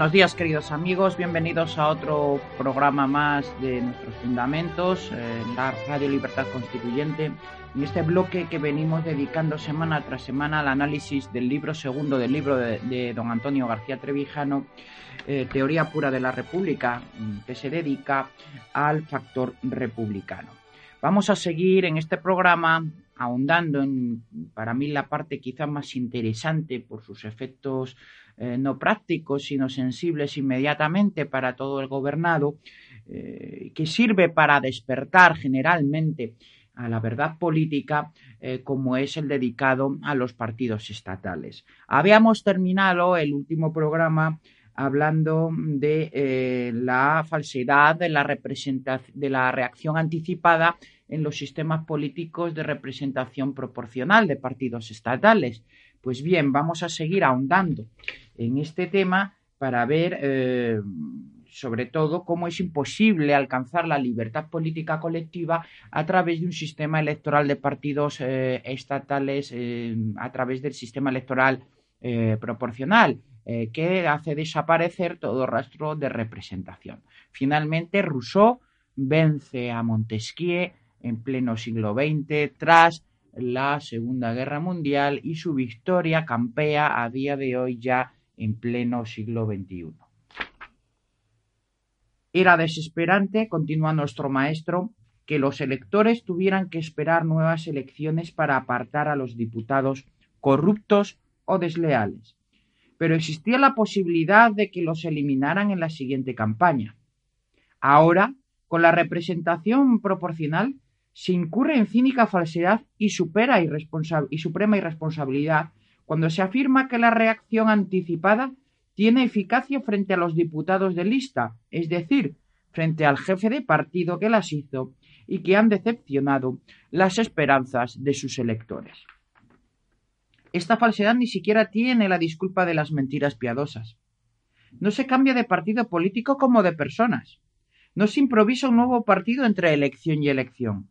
Buenos días queridos amigos, bienvenidos a otro programa más de nuestros fundamentos, eh, la Radio Libertad Constituyente, en este bloque que venimos dedicando semana tras semana al análisis del libro segundo del libro de, de don Antonio García Trevijano, eh, Teoría Pura de la República, que se dedica al factor republicano. Vamos a seguir en este programa ahondando en, para mí, la parte quizá más interesante por sus efectos eh, no prácticos, sino sensibles inmediatamente para todo el gobernado, eh, que sirve para despertar generalmente a la verdad política eh, como es el dedicado a los partidos estatales. Habíamos terminado el último programa hablando de la falsedad de la, de la reacción anticipada en los sistemas políticos de representación proporcional de partidos estatales. Pues bien, vamos a seguir ahondando en este tema para ver eh, sobre todo cómo es imposible alcanzar la libertad política colectiva a través de un sistema electoral de partidos eh, estatales, eh, a través del sistema electoral proporcional, que hace desaparecer todo rastro de representación. Finalmente, Rousseau vence a Montesquieu en pleno siglo XX tras la Segunda Guerra Mundial y su victoria campea a día de hoy ya en pleno siglo XXI. Era desesperante, continúa nuestro maestro, que los electores tuvieran que esperar nuevas elecciones para apartar a los diputados corruptos o desleales. Pero existía la posibilidad de que los eliminaran en la siguiente campaña. Ahora, con la representación proporcional, se incurre en cínica falsedad y, supera y suprema irresponsabilidad cuando se afirma que la reacción anticipada tiene eficacia frente a los diputados de lista, es decir, frente al jefe de partido que las hizo y que han decepcionado las esperanzas de sus electores. Esta falsedad ni siquiera tiene la disculpa de las mentiras piadosas. No se cambia de partido político como de personas. No se improvisa un nuevo partido entre elección y elección.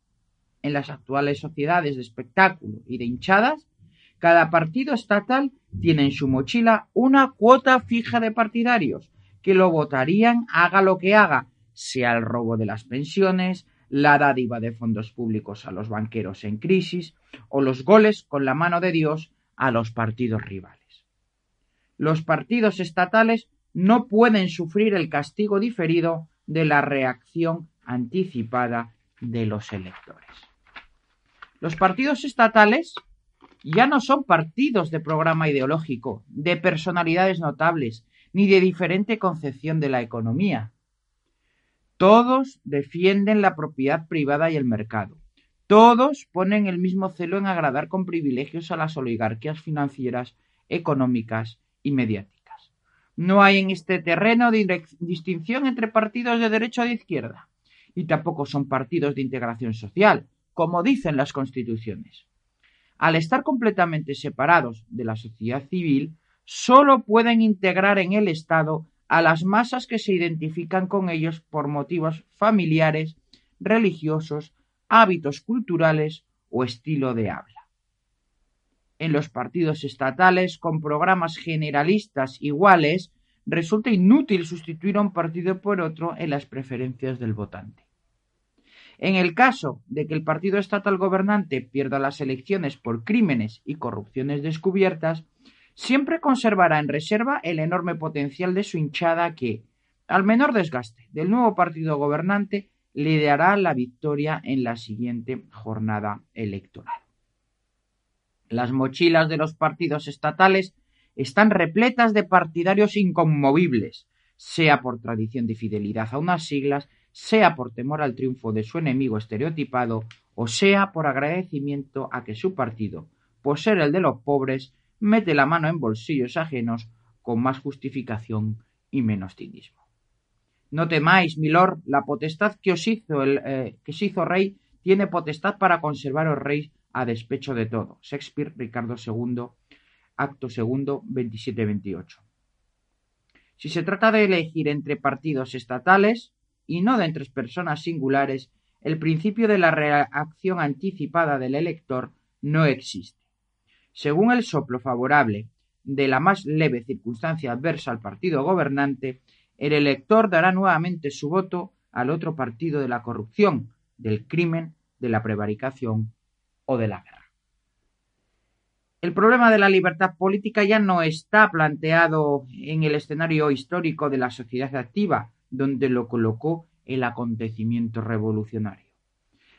En las actuales sociedades de espectáculo y de hinchadas, cada partido estatal tiene en su mochila una cuota fija de partidarios que lo votarían haga lo que haga, sea el robo de las pensiones, la dádiva de fondos públicos a los banqueros en crisis o los goles con la mano de Dios a los partidos rivales. Los partidos estatales no pueden sufrir el castigo diferido de la reacción anticipada de los electores. Los partidos estatales ya no son partidos de programa ideológico, de personalidades notables, ni de diferente concepción de la economía. Todos defienden la propiedad privada y el mercado. Todos ponen el mismo celo en agradar con privilegios a las oligarquías financieras, económicas y mediáticas. No hay en este terreno distinción entre partidos de derecha o de izquierda, y tampoco son partidos de integración social, como dicen las constituciones al estar completamente separados de la sociedad civil, sólo pueden integrar en el Estado a las masas que se identifican con ellos por motivos familiares, religiosos, hábitos culturales o estilo de habla. En los partidos estatales con programas generalistas iguales, resulta inútil sustituir a un partido por otro en las preferencias del votante. En el caso de que el partido estatal gobernante pierda las elecciones por crímenes y corrupciones descubiertas, siempre conservará en reserva el enorme potencial de su hinchada que, al menor desgaste del nuevo partido gobernante, le dará la victoria en la siguiente jornada electoral. Las mochilas de los partidos estatales están repletas de partidarios inconmovibles, sea por tradición de fidelidad a unas siglas, sea por temor al triunfo de su enemigo estereotipado, o sea por agradecimiento a que su partido, por ser el de los pobres, mete la mano en bolsillos ajenos con más justificación y menos cinismo. No temáis, milord, la potestad que os hizo el eh, que se hizo rey tiene potestad para conservaros rey a despecho de todo. Shakespeare, Ricardo II, acto segundo, 27-28. Si se trata de elegir entre partidos estatales y no de entre personas singulares, el principio de la reacción anticipada del elector no existe. Según el soplo favorable de la más leve circunstancia adversa al partido gobernante, el elector dará nuevamente su voto al otro partido de la corrupción, del crimen, de la prevaricación o de la guerra. El problema de la libertad política ya no está planteado en el escenario histórico de la sociedad activa, donde lo colocó el acontecimiento revolucionario.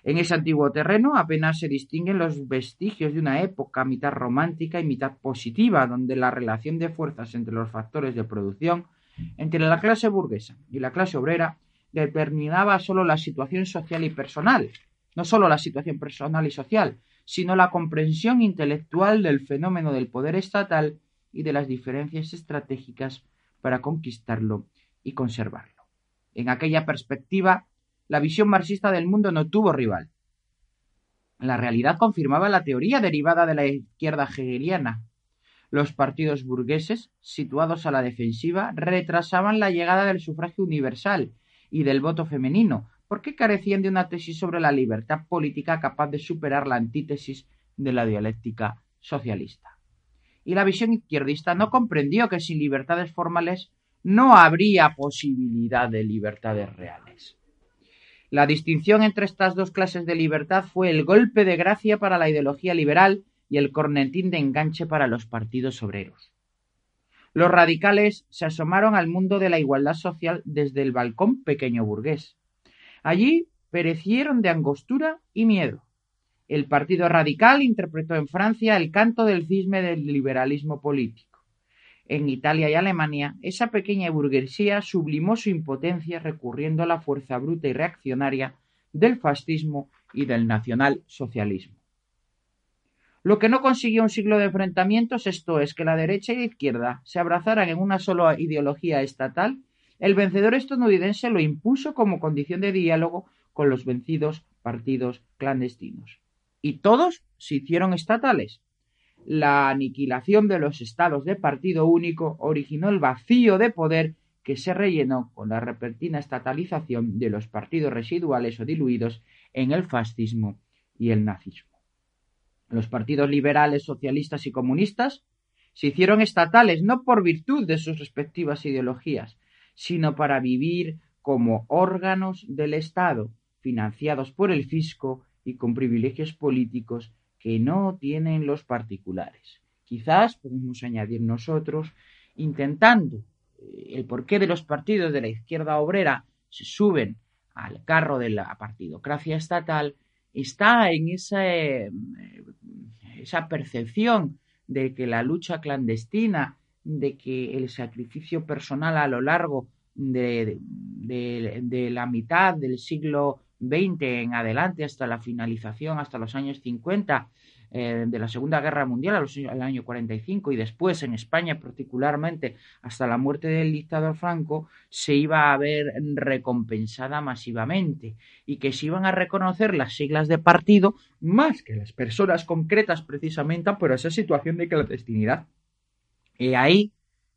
En ese antiguo terreno apenas se distinguen los vestigios de una época mitad romántica y mitad positiva, donde la relación de fuerzas entre los factores de producción, entre la clase burguesa y la clase obrera, determinaba solo la situación social y personal, no solo la situación personal y social, sino la comprensión intelectual del fenómeno del poder estatal y de las diferencias estratégicas para conquistarlo y conservarlo. En aquella perspectiva, la visión marxista del mundo no tuvo rival. La realidad confirmaba la teoría derivada de la izquierda hegeliana. Los partidos burgueses, situados a la defensiva, retrasaban la llegada del sufragio universal y del voto femenino, porque carecían de una tesis sobre la libertad política capaz de superar la antítesis de la dialéctica socialista. Y la visión izquierdista no comprendió que sin libertades formales no habría posibilidad de libertades reales. La distinción entre estas dos clases de libertad fue el golpe de gracia para la ideología liberal y el cornetín de enganche para los partidos obreros. Los radicales se asomaron al mundo de la igualdad social desde el balcón pequeño burgués. Allí perecieron de angostura y miedo. El Partido Radical interpretó en Francia el canto del cisme del liberalismo político. En Italia y Alemania, esa pequeña burguesía sublimó su impotencia recurriendo a la fuerza bruta y reaccionaria del fascismo y del nacionalsocialismo. Lo que no consiguió un siglo de enfrentamientos, esto es, que la derecha y la izquierda se abrazaran en una sola ideología estatal, el vencedor estadounidense lo impuso como condición de diálogo con los vencidos partidos clandestinos. Y todos se hicieron estatales. La aniquilación de los estados de partido único originó el vacío de poder que se rellenó con la repentina estatalización de los partidos residuales o diluidos en el fascismo y el nazismo. Los partidos liberales, socialistas y comunistas se hicieron estatales no por virtud de sus respectivas ideologías, sino para vivir como órganos del Estado, financiados por el fisco y con privilegios políticos que no tienen los particulares. Quizás podemos añadir nosotros, intentando eh, el porqué de los partidos de la izquierda obrera se suben al carro de la partidocracia estatal, está en esa, eh, esa percepción de que la lucha clandestina de que el sacrificio personal a lo largo de, de, la mitad del siglo XX en adelante hasta la finalización, hasta los años 50 eh, de la Segunda Guerra Mundial, al año 45 y después en España particularmente hasta la muerte del dictador Franco, se iba a ver recompensada masivamente y que se iban a reconocer las siglas de partido más que las personas concretas precisamente por esa situación de clandestinidad. Y ahí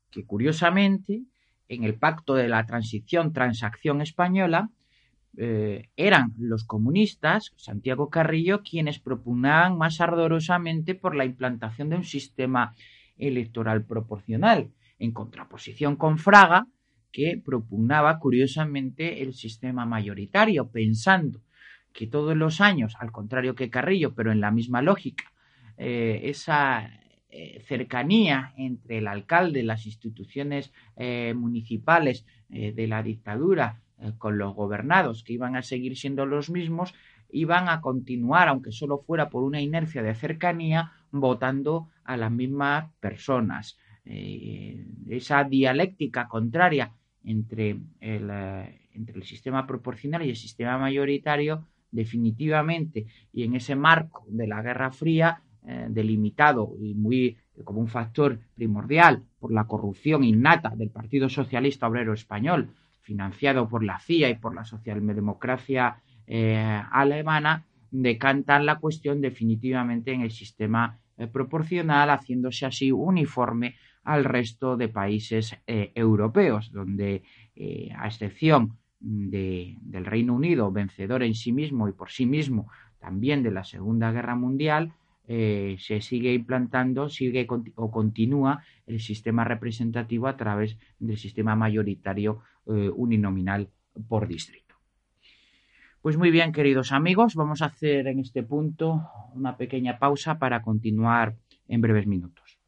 que curiosamente en el pacto de la transición transacción española eh, eran los comunistas, Santiago Carrillo, quienes propugnaban más ardorosamente por la implantación de un sistema electoral proporcional, en contraposición con Fraga, que propugnaba curiosamente el sistema mayoritario, pensando que todos los años, al contrario que Carrillo, pero en la misma lógica, eh, esa eh, cercanía entre el alcalde, las instituciones municipales de la dictadura con los gobernados, que iban a seguir siendo los mismos, iban a continuar, aunque solo fuera por una inercia de cercanía, votando a las mismas personas. esa dialéctica contraria entre el, entre el sistema proporcional y el sistema mayoritario definitivamente y en ese marco de la Guerra Fría eh, delimitado y muy como un factor primordial por la corrupción innata del Partido Socialista Obrero Español, financiado por la CIA y por la socialdemocracia eh, alemana, decantan la cuestión definitivamente en el sistema eh, proporcional, haciéndose así uniforme al resto de países europeos, donde, a excepción del Reino Unido, vencedor en sí mismo y por sí mismo también de la Segunda Guerra Mundial, eh, se sigue implantando, sigue o continúa el sistema representativo a través del sistema mayoritario eh, uninominal por distrito. Pues muy bien, queridos amigos, vamos a hacer en este punto una pequeña pausa para continuar en breves minutos.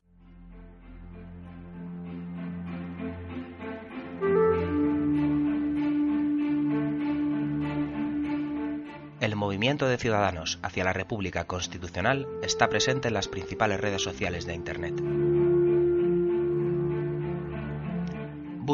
El movimiento de ciudadanos hacia la República Constitucional está presente en las principales redes sociales de Internet.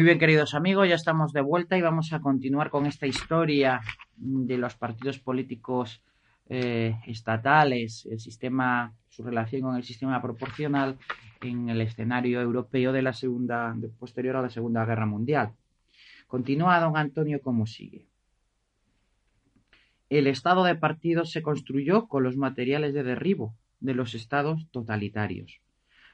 Muy bien, queridos amigos, ya estamos de vuelta y vamos a continuar con esta historia de los partidos políticos eh, estatales, el sistema, su relación con el sistema proporcional en el escenario europeo de la segunda, posterior a la Segunda Guerra Mundial. Continúa don Antonio como sigue. El estado de partidos se construyó con los materiales de derribo de los estados totalitarios.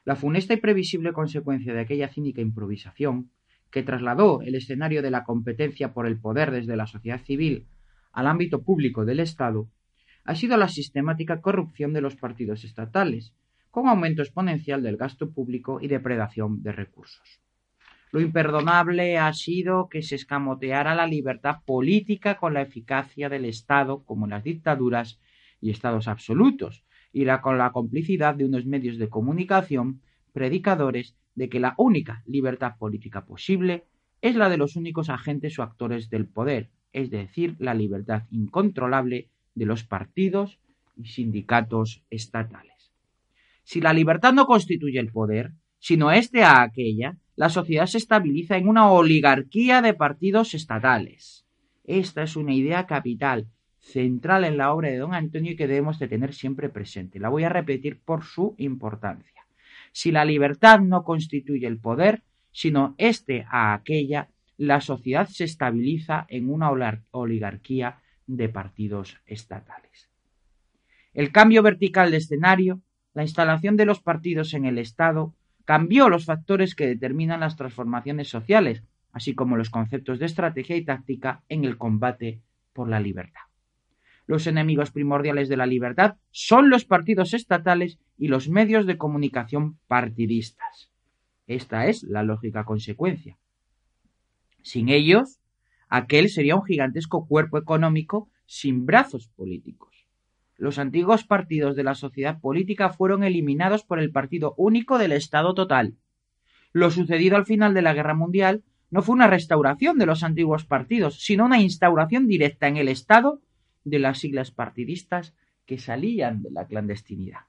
La funesta y previsible consecuencia de aquella cínica improvisación, que trasladó el escenario de la competencia por el poder desde la sociedad civil al ámbito público del Estado, ha sido la sistemática corrupción de los partidos estatales, con aumento exponencial del gasto público y depredación de recursos. Lo imperdonable ha sido que se escamoteara la libertad política con la eficacia del Estado, como en las dictaduras y estados absolutos, y con la complicidad de unos medios de comunicación predicadores de que la única libertad política posible es la de los únicos agentes o actores del poder, es decir, la libertad incontrolable de los partidos y sindicatos estatales. Si la libertad no constituye el poder, sino este a aquella, la sociedad se estabiliza en una oligarquía de partidos estatales. Esta es una idea capital, central en la obra de don Antonio y que debemos de tener siempre presente. La voy a repetir por su importancia. Si la libertad no constituye el poder, sino este a aquella, la sociedad se estabiliza en una oligarquía de partidos estatales. El cambio vertical de escenario la instalación de los partidos en el Estado cambió los factores que determinan las transformaciones sociales, así como los conceptos de estrategia y táctica en el combate por la libertad. Los enemigos primordiales de la libertad son los partidos estatales y los medios de comunicación partidistas. Esta es la lógica consecuencia. Sin ellos, aquel sería un gigantesco cuerpo económico sin brazos políticos. Los antiguos partidos de la sociedad política fueron eliminados por el partido único del Estado total. Lo sucedido al final de la Guerra Mundial no fue una restauración de los antiguos partidos, sino una instauración directa en el Estado de las siglas partidistas que salían de la clandestinidad.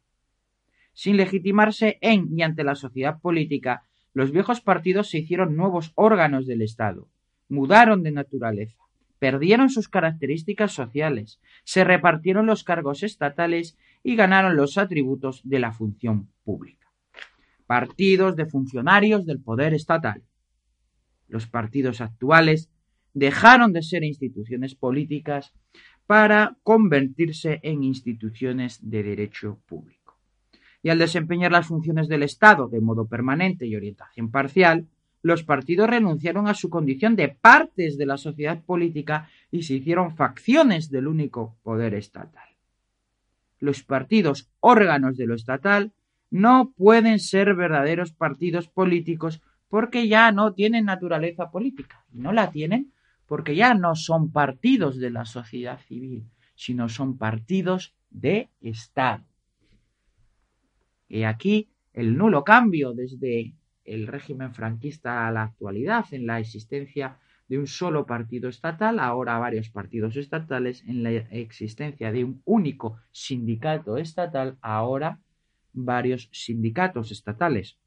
Sin legitimarse en y ante la sociedad política, los viejos partidos se hicieron nuevos órganos del Estado, mudaron de naturaleza, perdieron sus características sociales, se repartieron los cargos estatales y ganaron los atributos de la función pública. Partidos de funcionarios del poder estatal. Los partidos actuales dejaron de ser instituciones políticas para convertirse en instituciones de derecho público. Y al desempeñar las funciones del Estado de modo permanente y orientación parcial, los partidos renunciaron a su condición de partes de la sociedad política y se hicieron facciones del único poder estatal. Los partidos órganos de lo estatal no pueden ser verdaderos partidos políticos porque ya no tienen naturaleza política. Y no la tienen porque ya no son partidos de la sociedad civil, sino son partidos de Estado. Y aquí el nulo cambio desde el régimen franquista a la actualidad en la existencia de un solo partido estatal, ahora varios partidos estatales, en la existencia de un único sindicato estatal, ahora varios sindicatos estatales.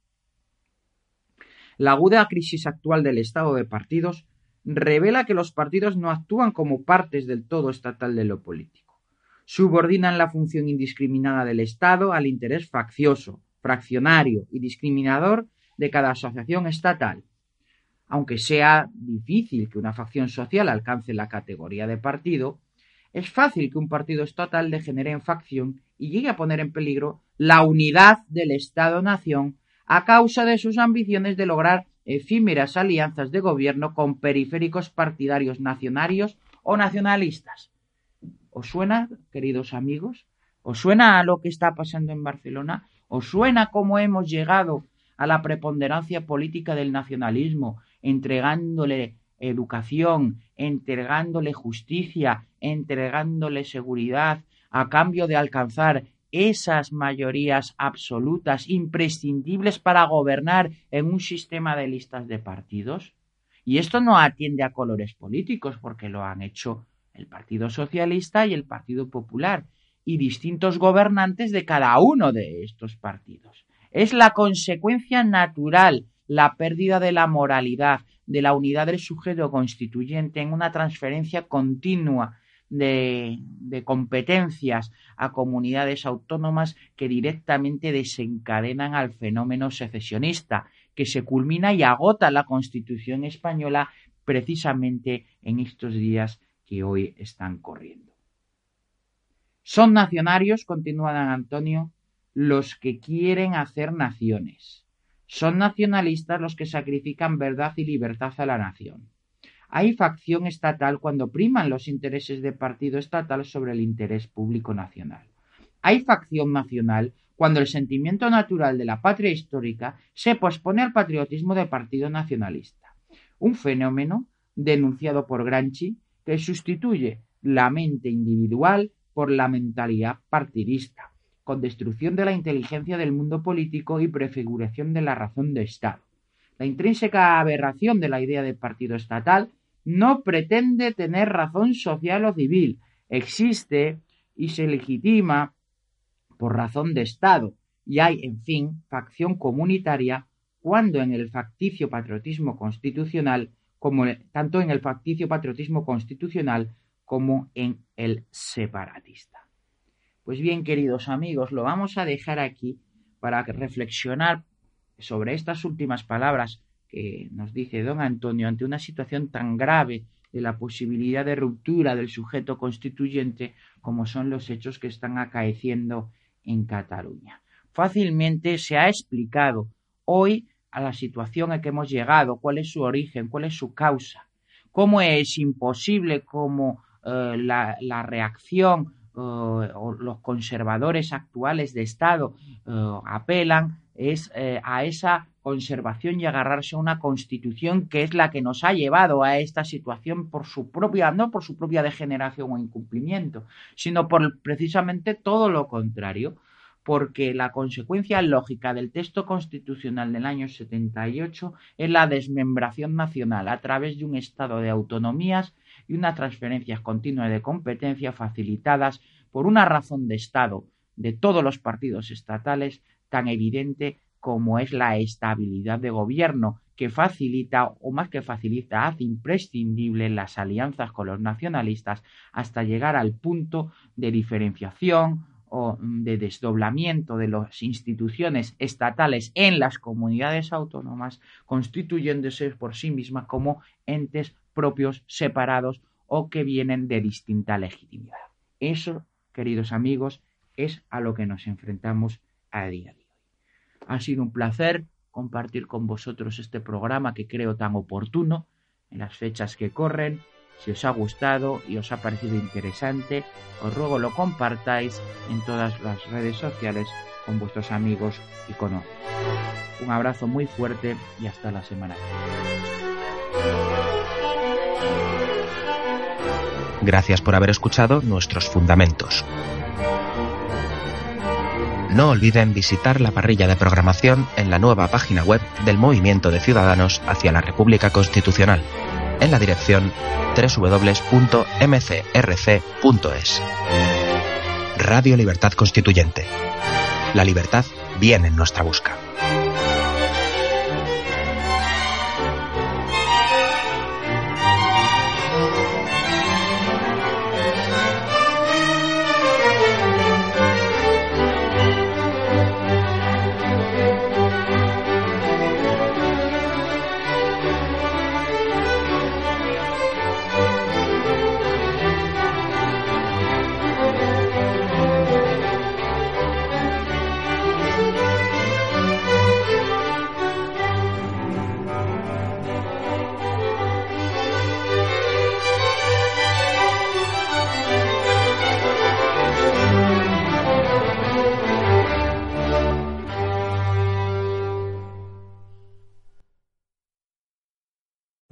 La aguda crisis actual del estado de partidos revela que los partidos no actúan como partes del todo estatal de lo político. Subordinan la función indiscriminada del Estado al interés faccioso, fraccionario y discriminador de cada asociación estatal. Aunque sea difícil que una facción social alcance la categoría de partido, es fácil que un partido estatal degenere en facción y llegue a poner en peligro la unidad del Estado-nación a causa de sus ambiciones de lograr efímeras alianzas de gobierno con periféricos partidarios nacionarios o nacionalistas. ¿Os suena, queridos amigos? ¿Os suena a lo que está pasando en Barcelona? ¿Os suena cómo hemos llegado a la preponderancia política del nacionalismo, entregándole educación, entregándole justicia, entregándole seguridad, a cambio de alcanzar esas mayorías absolutas imprescindibles para gobernar en un sistema de listas de partidos. Y esto no atiende a colores políticos, porque lo han hecho el Partido Socialista y el Partido Popular, y distintos gobernantes de cada uno de estos partidos. Es la consecuencia natural, la pérdida de la moralidad, de la unidad del sujeto constituyente en una transferencia continua de, competencias a comunidades autónomas que directamente desencadenan al fenómeno secesionista, que se culmina y agota la Constitución española precisamente en estos días que hoy están corriendo. Son nacionarios, continúa Dan Antonio, los que quieren hacer naciones. Son nacionalistas los que sacrifican verdad y libertad a la nación. Hay facción estatal cuando priman los intereses de partido estatal sobre el interés público nacional. Hay facción nacional cuando el sentimiento natural de la patria histórica se pospone al patriotismo de partido nacionalista. Un fenómeno denunciado por Granchi que sustituye la mente individual por la mentalidad partidista, con destrucción de la inteligencia del mundo político y prefiguración de la razón de Estado. La intrínseca aberración de la idea de partido estatal no pretende tener razón social o civil, existe y se legitima por razón de Estado, y hay, en fin, facción comunitaria cuando en el facticio patriotismo constitucional, como tanto en el facticio patriotismo constitucional como en el separatista. Pues bien, queridos amigos, lo vamos a dejar aquí para reflexionar sobre estas últimas palabras que nos dice don Antonio ante una situación tan grave de la posibilidad de ruptura del sujeto constituyente como son los hechos que están acaeciendo en Cataluña. Fácilmente se ha explicado hoy a la situación a que hemos llegado, cuál es su origen, cuál es su causa, cómo es imposible como eh, la, reacción eh, o los conservadores actuales de Estado eh, apelan es a esa conservación y agarrarse a una constitución que es la que nos ha llevado a esta situación por su propia, no por su propia degeneración o incumplimiento, sino por precisamente todo lo contrario, porque la consecuencia lógica del texto constitucional del año 78 es la desmembración nacional a través de un estado de autonomías y unas transferencias continuas de competencia facilitadas por una razón de Estado de todos los partidos estatales tan evidente como es la estabilidad de gobierno, que facilita, o más que facilita, hace imprescindible las alianzas con los nacionalistas hasta llegar al punto de diferenciación o de desdoblamiento de las instituciones estatales en las comunidades autónomas, constituyéndose por sí mismas como entes propios, separados o que vienen de distinta legitimidad. Eso, queridos amigos, es a lo que nos enfrentamos a día de hoy. Ha sido un placer compartir con vosotros este programa que creo tan oportuno en las fechas que corren. Si os ha gustado y os ha parecido interesante, os ruego lo compartáis en todas las redes sociales con vuestros amigos y conocidos. Un abrazo muy fuerte y hasta la semana. Gracias por haber escuchado nuestros fundamentos. No olviden visitar la parrilla de programación en la nueva página web del Movimiento de Ciudadanos hacia la República Constitucional, en la dirección www.mcrc.es. Radio Libertad Constituyente. La libertad viene en nuestra busca.